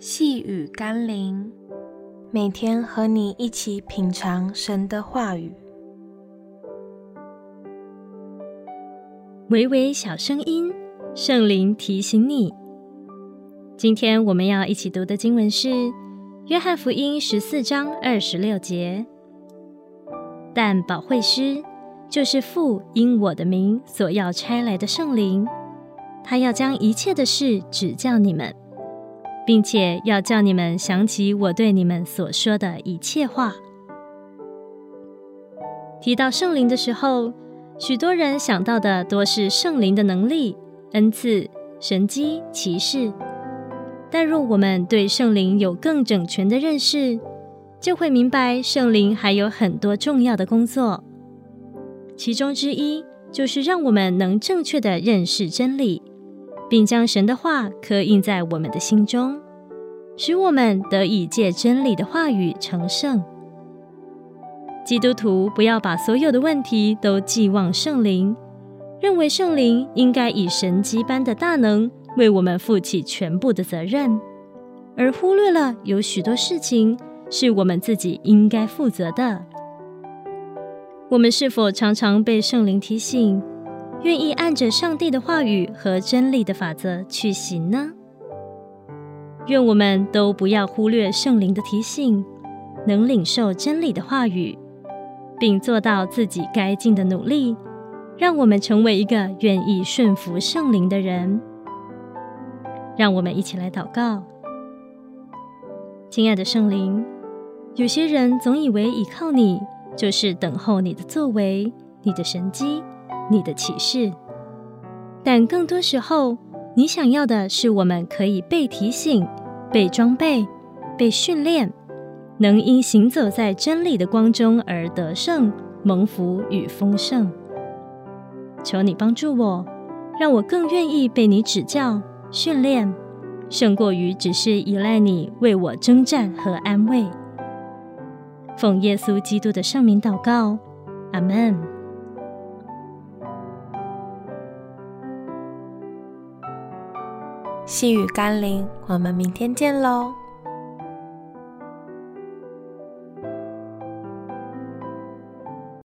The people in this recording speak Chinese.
细雨甘霖，每天和你一起品尝神的话语。微微小声音，圣灵提醒你。今天我们要一起读的经文是《约翰福音》十四章二十六节。但保惠师就是父因我的名所要差来的圣灵。他要将一切的事指教你们，并且要叫你们想起我对你们所说的一切话。提到圣灵的时候，许多人想到的多是圣灵的能力、恩赐、神迹、奇事。但若我们对圣灵有更整全的认识，就会明白圣灵还有很多重要的工作，其中之一就是让我们能正确的认识真理。并将神的话刻印在我们的心中，使我们得以借真理的话语成圣。基督徒不要把所有的问题都寄望圣灵，认为圣灵应该以神迹般的大能为我们负起全部的责任，而忽略了有许多事情是我们自己应该负责的。我们是否常常被圣灵提醒，愿意按着上帝的话语和真理的法则去行呢？愿我们都不要忽略圣灵的提醒，能领受真理的话语，并做到自己该尽的努力，让我们成为一个愿意顺服圣灵的人。让我们一起来祷告。亲爱的圣灵，有些人总以为依靠你，就是等候你的作为，你的神迹。你的启示，但更多时候，你想要的是我们可以被提醒、被装备、被训练，能因行走在真理的光中而得胜、蒙福与丰盛。求你帮助我，让我更愿意被你指教、训练，胜过于只是依赖你为我征战和安慰。奉耶稣基督的圣名祷告，阿门。细雨甘霖，我们明天见喽。